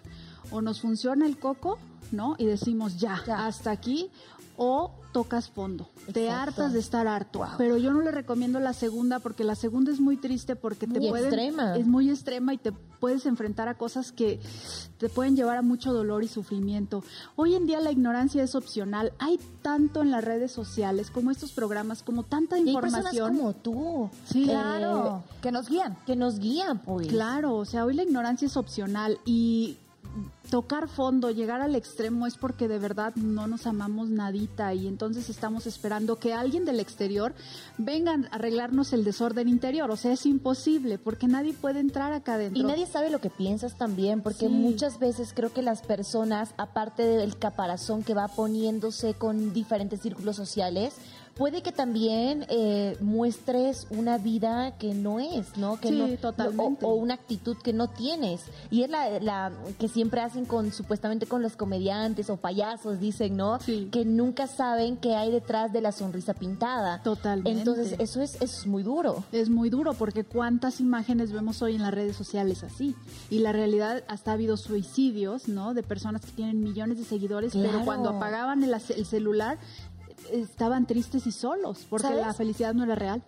O nos funciona el coco, ¿no? Y decimos ya. hasta aquí, o tocas fondo. Te hartas de estar harto. Pero yo no le recomiendo la segunda porque la segunda es muy triste porque te puede es muy extrema y te puedes enfrentar a cosas que te pueden llevar a mucho dolor y sufrimiento. Hoy en día la ignorancia es opcional. Hay tanto en las redes sociales como estos programas, como tanta información. como tú. Sí, claro. que nos guían. Que nos guían, pues. Claro, o sea, hoy la ignorancia es opcional y tocar fondo, llegar al extremo es porque de verdad no nos amamos nadita y entonces estamos esperando que alguien del exterior venga a arreglarnos el desorden interior. O sea, es imposible porque nadie puede entrar acá adentro. Y nadie sabe lo que piensas también, porque muchas veces creo que las personas, aparte del caparazón que va poniéndose con diferentes círculos sociales, puede que también eh, muestres una vida que no es, ¿no? Que sí, totalmente. O, una actitud que no tienes. Y es la, la, que siempre hacen con, supuestamente con los comediantes o payasos, dicen, ¿no? Sí. Que nunca saben qué hay detrás de la sonrisa pintada. Totalmente. Entonces, eso es, eso es muy duro. Es muy duro porque cuántas imágenes vemos hoy en las redes sociales así. Y la realidad, hasta ha habido suicidios, ¿no? De personas que tienen millones de seguidores, pero cuando apagaban el, el celular estaban tristes y solos porque la felicidad no era real.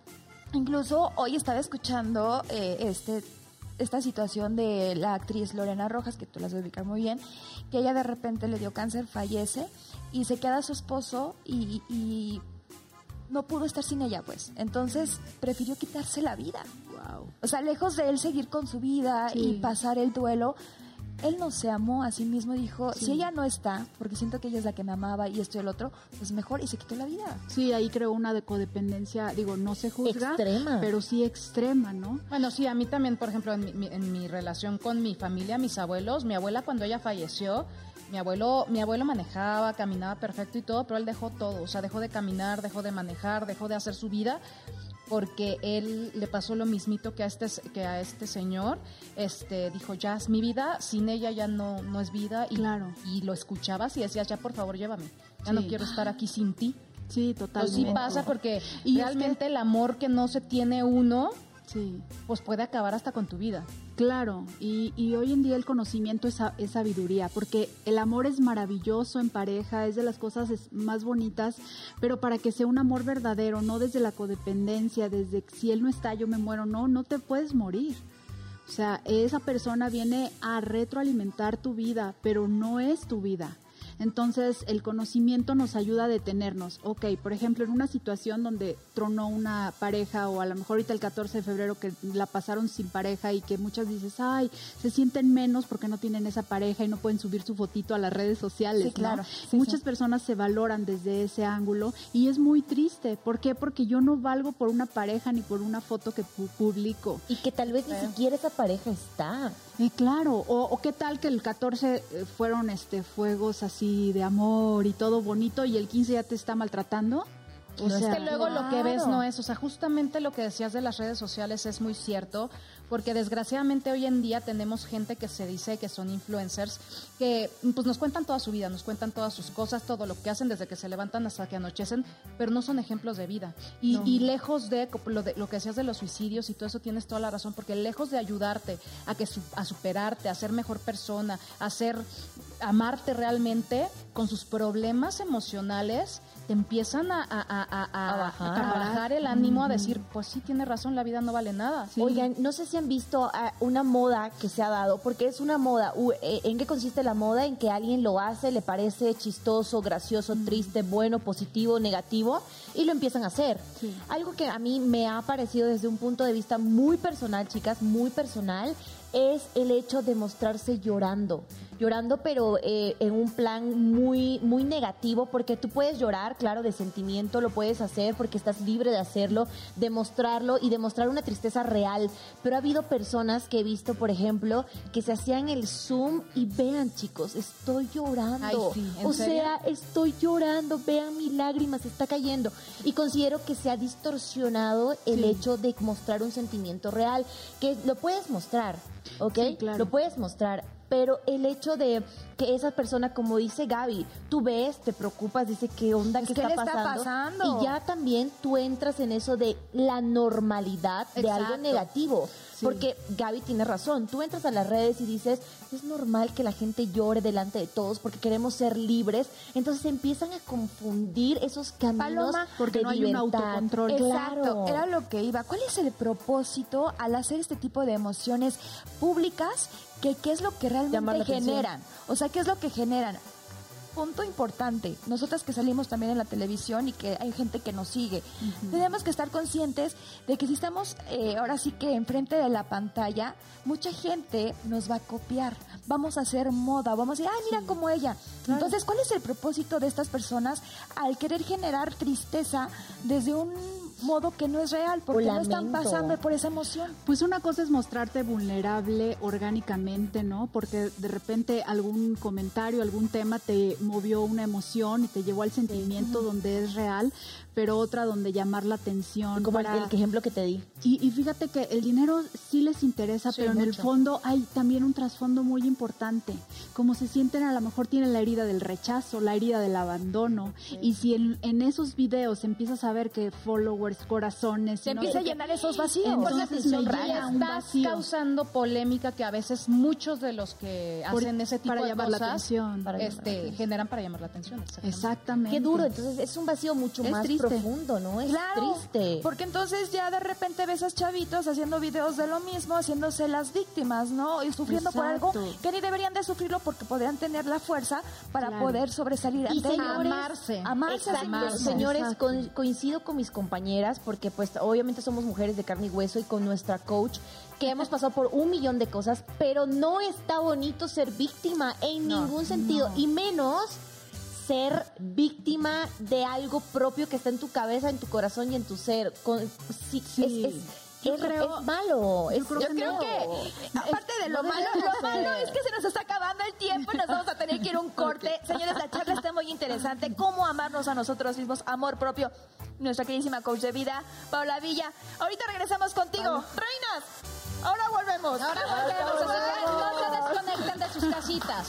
Incluso hoy estaba escuchando eh, este esta situación de la actriz Lorena Rojas, que tú las vas a ubicar muy bien, que ella de repente le dio cáncer, fallece y se queda su esposo y, no pudo estar sin ella, pues. Entonces prefirió quitarse la vida. Wow. O sea, lejos de él seguir con su vida y pasar el duelo, él no se amó a sí mismo y dijo, si ella no está, porque siento que ella es la que me amaba y esto y el otro, pues mejor y se quitó la vida. Sí, ahí creó una de codependencia, digo, no se juzga, extrema. pero sí extrema, ¿no? Bueno, sí, a mí también, por ejemplo, en mi, en mi relación con mi familia, mis abuelos, mi abuela cuando ella falleció, mi abuelo, mi abuelo manejaba, caminaba perfecto y todo, pero él dejó todo, o sea, dejó de caminar, dejó de manejar, dejó de hacer su vida porque él le pasó lo mismito que a este que a este señor este dijo ya es mi vida sin ella ya no no es vida y claro. y lo escuchabas y decías ya por favor llévame ya no quiero estar aquí sin ti sí totalmente. Sí pasa porque realmente el amor que no se tiene uno Sí. Pues puede acabar hasta con tu vida. Claro, y, y hoy en día el conocimiento es, es, sabiduría, porque el amor es maravilloso en pareja, es de las cosas más bonitas, pero para que sea un amor verdadero, no desde la codependencia, desde si él no está, yo me muero, no, no te puedes morir. O sea, esa persona viene a retroalimentar tu vida, pero no es tu vida. Entonces, el conocimiento nos ayuda a detenernos. Ok, por ejemplo, en una situación donde tronó una pareja o a lo mejor ahorita el 14 de febrero que la pasaron sin pareja y que muchas dices, ay, se sienten menos porque no tienen esa pareja y no pueden subir su fotito a las redes sociales. Sí, claro. Muchas personas se valoran desde ese ángulo y es muy triste. ¿Por qué? Porque yo no valgo por una pareja ni por una foto que publico. Y que tal vez ni siquiera esa pareja está. Claro, o, o, qué tal que el 14 eh, fueron este fuegos así de amor y todo bonito y el 15 ya te está maltratando. O sea, es que luego lo que ves no es, o sea, justamente lo que decías de las redes sociales es muy cierto, porque desgraciadamente hoy en día tenemos gente que se dice que son influencers, que pues nos cuentan toda su vida, nos cuentan todas sus cosas, todo lo que hacen desde que se levantan hasta que anochecen, pero no son ejemplos de vida. Y, lejos de lo, de lo que decías de los suicidios y todo eso tienes toda la razón, porque lejos de ayudarte a que a superarte, a ser mejor persona, a ser amarte realmente con sus problemas emocionales, te empiezan a, a, bajar. el ánimo, a decir, pues sí, tiene razón, la vida no vale nada. Oigan, no sé si han visto una moda que se ha dado, porque es una moda. Eh, ¿En qué consiste la moda? En que alguien lo hace, le parece chistoso, gracioso, triste, bueno, positivo, negativo, y lo empiezan a hacer. Algo que a mí me ha parecido desde un punto de vista muy personal, chicas, muy personal, es el hecho de mostrarse llorando llorando, pero eh, en un plan muy, muy negativo, porque tú puedes llorar, claro, de sentimiento, lo puedes hacer porque estás libre de hacerlo, demostrarlo y demostrar una tristeza real. Pero ha habido personas que he visto, por ejemplo, que se hacían el zoom y vean, chicos, estoy llorando. o sea, estoy llorando, vean mi lágrima, se está cayendo. Y considero que se ha distorsionado el hecho de mostrar un sentimiento real, que lo puedes mostrar, ¿ok? Lo puedes mostrar pero el hecho de que esa persona, como dice Gaby, tú ves, te preocupas, dice qué onda, qué, está, pasando? Y ya también tú entras en eso de la normalidad de algo negativo. Porque Gaby tiene razón, tú entras a las redes y dices, es normal que la gente llore delante de todos porque queremos ser libres, entonces empiezan a confundir esos caminos porque no hay un autocontrol. Exacto, era lo que iba. ¿Cuál es el propósito al hacer este tipo de emociones públicas? Que, ¿Qué es lo que realmente generan? O sea, ¿qué es lo que generan? punto importante, nosotras que salimos también en la televisión y que hay gente que nos sigue, tenemos que estar conscientes de que si estamos eh, ahora sí que enfrente de la pantalla, mucha gente nos va a copiar, vamos a hacer moda, vamos a decir, ay, mira como ella. Entonces, ¿cuál es el propósito de estas personas al querer generar tristeza desde un modo que no es real, porque no están pasando por esa emoción. Pues una cosa es mostrarte vulnerable orgánicamente, ¿no? Porque de repente algún comentario, algún tema te movió una emoción y te llevó al sentimiento donde es real, pero otra donde llamar la atención. Como el, ejemplo que te di. Y, fíjate que el dinero sí les interesa, pero en el fondo hay también un trasfondo muy importante. Como se sienten, a lo mejor tienen la herida del rechazo, la herida del abandono. Y si en, en esos videos empiezas a ver que followers corazones. Se empieza a llenar esos vacíos. Entonces me estás causando polémica que a veces muchos de los que hacen ese tipo para de llamar cosas la atención, para este, generan para llamar la atención. Exactamente. Qué duro, entonces es un vacío mucho más profundo, ¿no? Es claro, triste. Porque entonces ya de repente ves a chavitos haciendo videos de lo mismo, haciéndose las víctimas, ¿no? Y sufriendo por algo que ni deberían de sufrirlo porque podrían tener la fuerza para poder sobresalir ante y señores, amarse. Amarse, amarse. Señores, coincido con mis compañeras porque pues obviamente somos mujeres de carne y hueso y con nuestra coach que hemos <laughs> pasado por un millón de cosas, pero no está bonito ser víctima en ningún sentido y menos ser víctima de algo propio que está en tu cabeza, en tu corazón y en tu ser. Con, sí, Es, yo creo, es malo. Yo, creo, que, aparte de lo malo, lo malo <laughs> es que se nos está acabando el tiempo y nos vamos a tener que ir a un corte. Señores, la charla está muy interesante. ¿Cómo amarnos a nosotros mismos? Amor propio. Nuestra queridísima coach de vida, Paula Villa. Ahorita regresamos contigo. Reinas, ahora volvemos. Ahora volvemos. No se desconecten de sus casitas.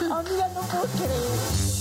<laughs> Amiga, no puedo creer.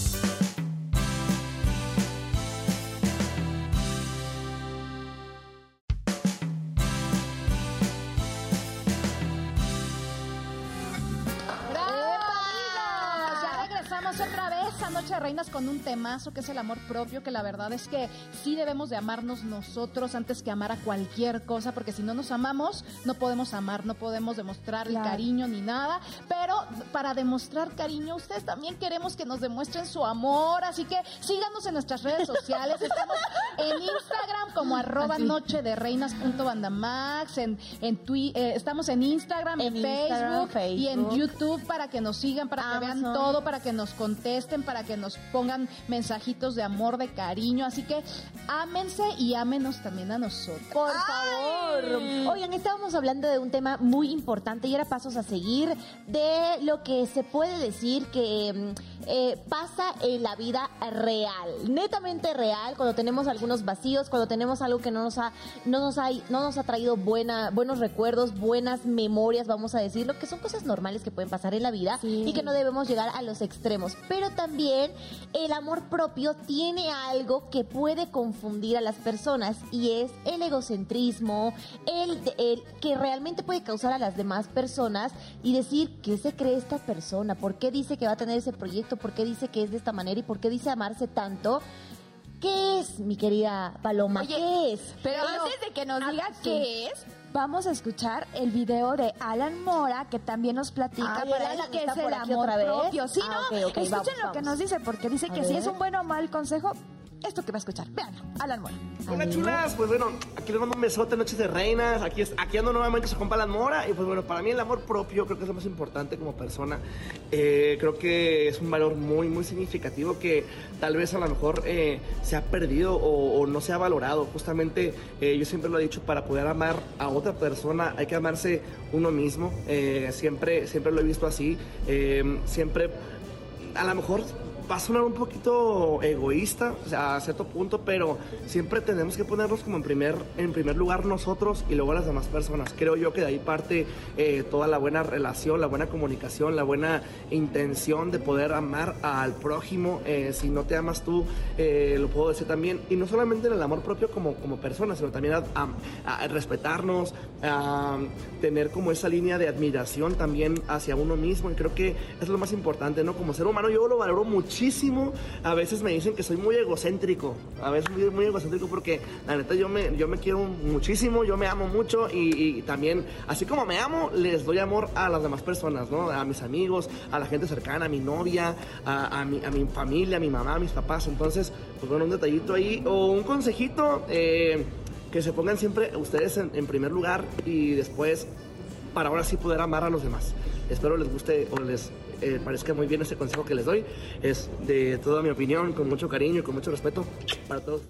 Noche de Reinas con un temazo que es el amor propio, que la verdad es que sí debemos de amarnos nosotros antes que amar a cualquier cosa, porque si no nos amamos, no podemos amar, no podemos demostrar el cariño ni nada, pero para demostrar cariño, ustedes también queremos que nos demuestren su amor, así que síganos en nuestras redes sociales, estamos en Instagram como arroba noche de reinas punto en, en eh, estamos en Instagram, en, Facebook, y en YouTube para que nos sigan, para que vean todo, para que nos contesten, para que nos pongan mensajitos de amor, de cariño. Así que ámense y ámenos también a nosotros. Por favor. Oigan, estábamos hablando de un tema muy importante y era pasos a seguir de lo que se puede decir que mm, eh, pasa en la vida real, netamente real, cuando tenemos algunos vacíos, cuando tenemos algo que no nos ha, no nos ha, no nos ha traído buena, buenos recuerdos, buenas memorias, vamos a decirlo, que son cosas normales que pueden pasar en la vida y que no debemos llegar a los extremos. Pero también el amor propio tiene algo que puede confundir a las personas y es el egocentrismo, el, el que realmente puede causar a las demás personas y decir, ¿qué se cree esta persona? ¿Por qué dice que va a tener ese proyecto? por qué dice que es de esta manera y por qué dice amarse tanto. ¿Qué es, mi querida Paloma? ¿Qué es? Pero antes de que nos diga qué es, vamos a escuchar el video de Alan Mora, que también nos platica para él qué es el amor propio. Sí, ah, ¿no? Escuchen lo que nos dice, porque dice que si es un buen o mal consejo, esto que va a escuchar. Vean, Alan Mora. Hola, chulas. Pues bueno, aquí les mando un besote, Noches de Reinas. Aquí, aquí ando nuevamente su compa Alan Mora. Y pues bueno, para mí el amor propio creo que es lo más importante como persona. Eh, creo que es un valor muy, muy significativo que tal vez a lo mejor eh, se ha perdido o, no se ha valorado. Justamente, eh, yo siempre lo he dicho, para poder amar a otra persona hay que amarse uno mismo. siempre, siempre lo he visto así. siempre, a lo mejor va a sonar un poquito egoísta, a cierto punto, pero siempre tenemos que ponernos como en primer, en primer lugar nosotros y luego las demás personas. Creo yo que de ahí parte eh, toda la buena relación, la buena comunicación, la buena intención de poder amar al prójimo. Eh, si no te amas tú, eh, lo puedo decir también. Y no solamente en el amor propio como, como persona, sino también a, respetarnos, a tener como esa línea de admiración también hacia uno mismo. Y creo que es lo más importante, ¿no? Como ser humano yo lo valoro mucho muchísimo. A veces me dicen que soy muy egocéntrico. A veces muy, muy egocéntrico porque la neta yo me, yo me quiero muchísimo, yo me amo mucho y, también, así como me amo, les doy amor a las demás personas, ¿no? A mis amigos, a la gente cercana, a mi novia, a, mi, a mi familia, a mi mamá, a mis papás. Entonces, pues bueno, un detallito ahí o un consejito. Eh, que se pongan siempre ustedes en, en primer lugar y después para ahora sí poder amar a los demás. Espero les guste o les eh, parezca muy bien ese consejo que les doy. Es de toda mi opinión, con mucho cariño y con mucho respeto para todos.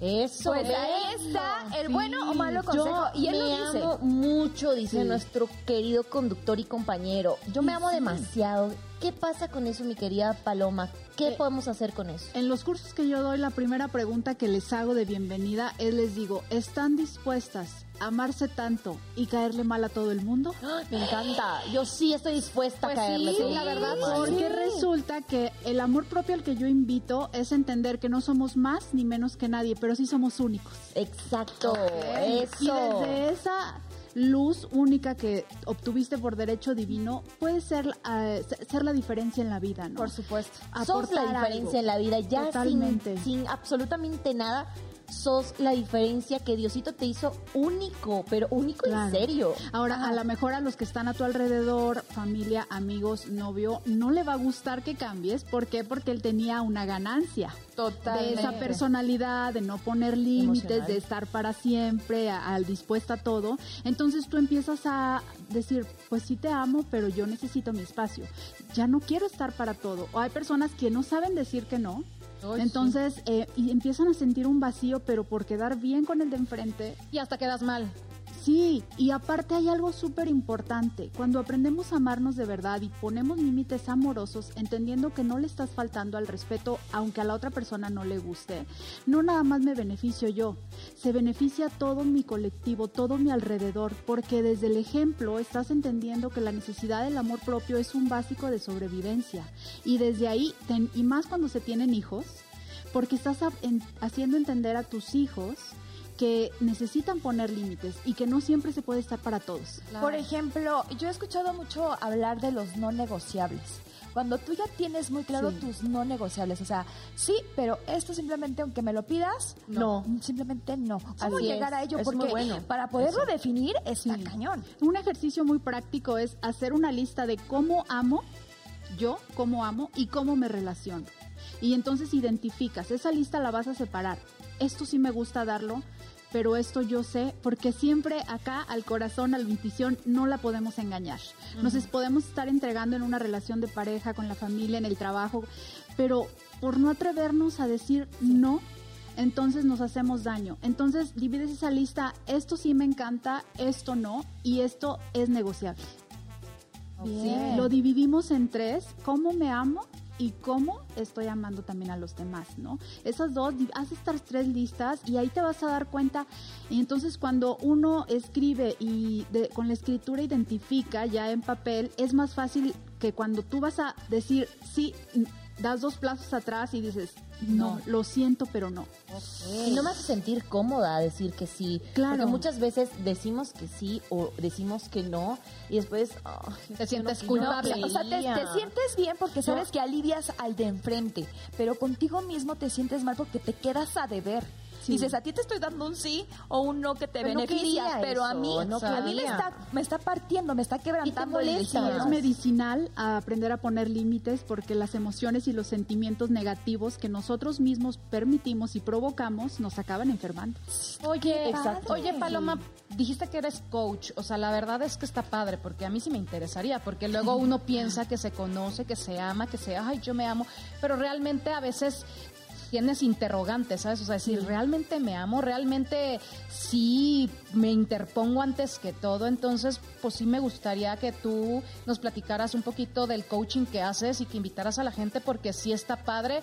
Eso, pues ahí está el bueno o malo consejo. y él me amo mucho, dice nuestro querido conductor y compañero. Yo me amo demasiado. ¿Qué pasa con eso, mi querida Paloma? ¿Qué eh, podemos hacer con eso? En los cursos que yo doy, la primera pregunta que les hago de bienvenida es les digo, ¿están dispuestas amarse tanto y caerle mal a todo el mundo? <gasps> Me encanta. Yo sí estoy dispuesta a pues caerle sí, la verdad, porque resulta que el amor propio al que yo invito es entender que no somos más ni menos que nadie, pero sí somos únicos. Exacto. Eso. Y desde esa luz única que obtuviste por derecho divino puede ser, uh, ser la diferencia en la vida, ¿no? Por supuesto. Sos la diferencia en la vida, ya sin, sin absolutamente nada sos la diferencia que Diosito te hizo único, pero único en serio. Ahora, a lo mejor a los que están a tu alrededor, familia, amigos, novio, no le va a gustar que cambies. ¿Por qué? Porque él tenía una ganancia. Totalmente. De esa personalidad, de no poner límites, de estar para siempre, al dispuesta a todo. Entonces tú empiezas a decir, pues sí te amo, pero yo necesito mi espacio. Ya no quiero estar para todo. O hay personas que no saben decir que no entonces, eh, y empiezan a sentir un vacío, pero por quedar bien con el de enfrente. Y hasta quedas mal. Sí, y aparte hay algo súper importante. Cuando aprendemos a amarnos de verdad y ponemos límites amorosos, entendiendo que no le estás faltando al respeto, aunque a la otra persona no le guste, no nada más me beneficio yo, se beneficia todo mi colectivo, todo mi alrededor, porque desde el ejemplo estás entendiendo que la necesidad del amor propio es un básico de sobrevivencia. Y desde ahí, y más cuando se tienen hijos, porque estás haciendo entender a tus hijos que necesitan poner límites y que no siempre se puede estar para todos. Por ejemplo, yo he escuchado mucho hablar de los no negociables. Cuando tú ya tienes muy claro tus no negociables, o sea, sí, pero esto simplemente aunque me lo pidas, no, simplemente no. ¿Cómo llegar a ello? Porque para poderlo definir está cañón. Un ejercicio muy práctico es hacer una lista de cómo amo yo, cómo amo y cómo me relaciono. Y entonces identificas, esa lista la vas a separar. Esto sí me gusta darlo, pero esto yo sé, porque siempre acá al corazón, a la intuición, no la podemos engañar. Nos podemos estar entregando en una relación de pareja, con la familia, en el trabajo, pero por no atrevernos a decir no, entonces nos hacemos daño. Entonces divides esa lista, esto sí me encanta, esto no, y esto es negociable. Lo dividimos en tres, cómo me amo, y cómo estoy amando también a los demás, ¿no? Esas dos, haz estas tres listas y ahí te vas a dar cuenta. Y entonces cuando uno escribe y con la escritura identifica ya en papel, es más fácil que cuando tú vas a decir, sí, das dos plazos atrás y dices, no, lo siento, pero no. Y no me hace sentir cómoda decir que sí. Claro. Porque muchas veces decimos que sí o decimos que no y después te sientes culpable. o sea, te, sientes bien porque sabes que alivias al de enfrente, pero contigo mismo te sientes mal porque te quedas a deber. Dices, a ti te estoy dando un sí o un no que te beneficia, pero a mí, no a mí me está, me está partiendo, me está quebrantando el Es medicinal a aprender a poner límites porque las emociones y los sentimientos negativos que nosotros mismos permitimos y provocamos nos acaban enfermando. Oye, oye Paloma, dijiste que eres coach, o sea, la verdad es que está padre porque a mí sí me interesaría, porque luego uno piensa que se conoce, que se ama, que se, ay, yo me amo, pero realmente a veces tienes interrogantes, ¿sabes? O sea, si realmente me amo, realmente sí me interpongo antes que todo, entonces pues sí me gustaría que tú nos platicaras un poquito del coaching que haces y que invitaras a la gente porque sí está padre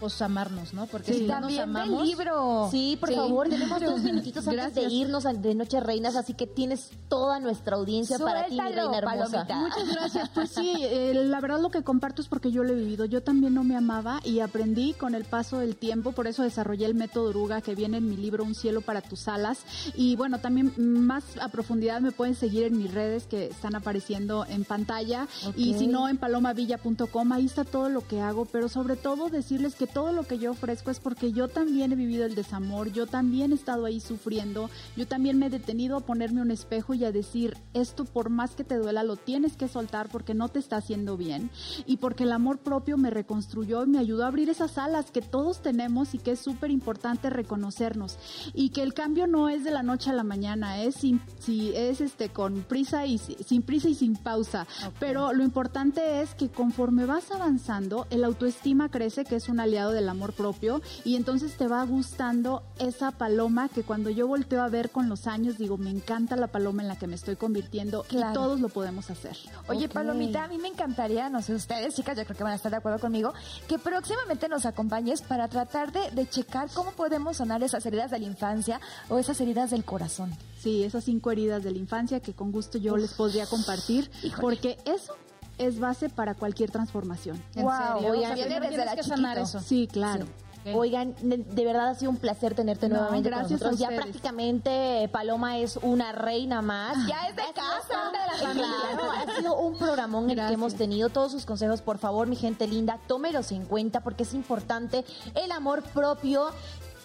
pues amarnos, ¿no? Porque si no nos amamos. libro. Sí, por favor, tenemos dos minutitos <laughs> antes de irnos de Noche Reinas, así que tienes toda nuestra audiencia para ti, mi reina hermosa. Muchas <laughs> gracias. Pues sí, eh, la verdad lo que comparto es porque yo lo he vivido. Yo también no me amaba y aprendí con el paso del tiempo, por eso desarrollé el método Oruga que viene en mi libro Un cielo para tus alas. Y bueno, también más a profundidad me pueden seguir en mis redes que están apareciendo en pantalla y si no en palomavilla.com, ahí está todo lo que hago, pero sobre todo decirles que todo lo que yo ofrezco es porque yo también he vivido el desamor, yo también he estado ahí sufriendo, yo también me he detenido a ponerme un espejo y a decir, esto por más que te duela, lo tienes que soltar porque no te está haciendo bien y porque el amor propio me reconstruyó y me ayudó a abrir esas alas que todos tenemos y que es súper importante reconocernos. Y que el cambio no es de la noche a la mañana, es sin, si es este con prisa y sin prisa y sin pausa, pero lo importante es que conforme vas avanzando, el autoestima crece, que es una alianza del amor propio y entonces te va gustando esa paloma que cuando yo volteo a ver con los años digo, me encanta la paloma en la que me estoy convirtiendo y todos lo podemos hacer. Oye, Palomita, a mí me encantaría, no sé ustedes, chicas, yo creo que van a estar de acuerdo conmigo, que próximamente nos acompañes para tratar de, de checar cómo podemos sanar esas heridas de la infancia o esas heridas del corazón. Sí, esas cinco heridas de la infancia que con gusto yo les podría compartir, porque eso es base para cualquier transformación. ¿En serio? Oigan, desde la que sanar eso. Sí, claro. Oigan, de, verdad ha sido un placer tenerte nuevamente gracias con nosotros. Ya prácticamente Paloma es una reina más. Ya es de casa. Claro, ha sido un programón el que hemos tenido. Todos sus consejos, por favor, mi gente linda, tómelos en cuenta porque es importante el amor propio.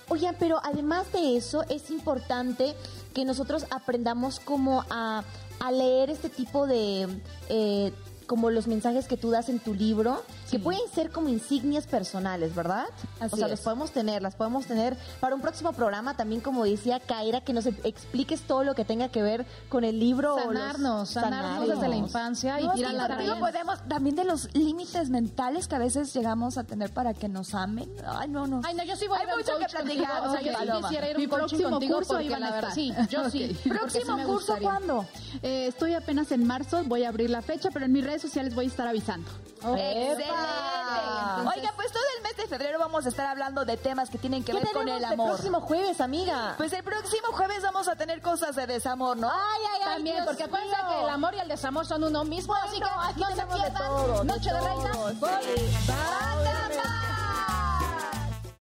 Oigan, pero además de eso, es importante que nosotros aprendamos como a, a leer este tipo de... Eh, como los mensajes que tú das en tu libro, que pueden ser como insignias personales, ¿verdad? o sea, los podemos tener, las podemos tener para un próximo programa también, como decía Kaira, que nos expliques todo lo que tenga que ver con el libro. Sanarnos, sanarnos, desde la infancia y ir a la podemos también de los límites mentales que a veces llegamos a tener para que nos amen. Ay, no, no. Ay, no, yo sí voy Hay a mucho que platicar. O sea, yo sí quisiera ir a un próximo curso iban a estar. Sí, yo <laughs> sí. ¿Próximo curso cuándo? Eh, estoy apenas en marzo, voy a abrir la fecha, pero en mi red sociales voy a estar avisando. Excelente. Oiga, pues todo el mes de febrero vamos a estar hablando de temas que tienen que ver con el amor. El próximo jueves, amiga. Pues el próximo jueves vamos a tener cosas de desamor, ¿no? Ay, ay, ay. También, porque acuérdense que el amor y el desamor son uno mismo, así que aquí no se pierdan. Noche de, Reina.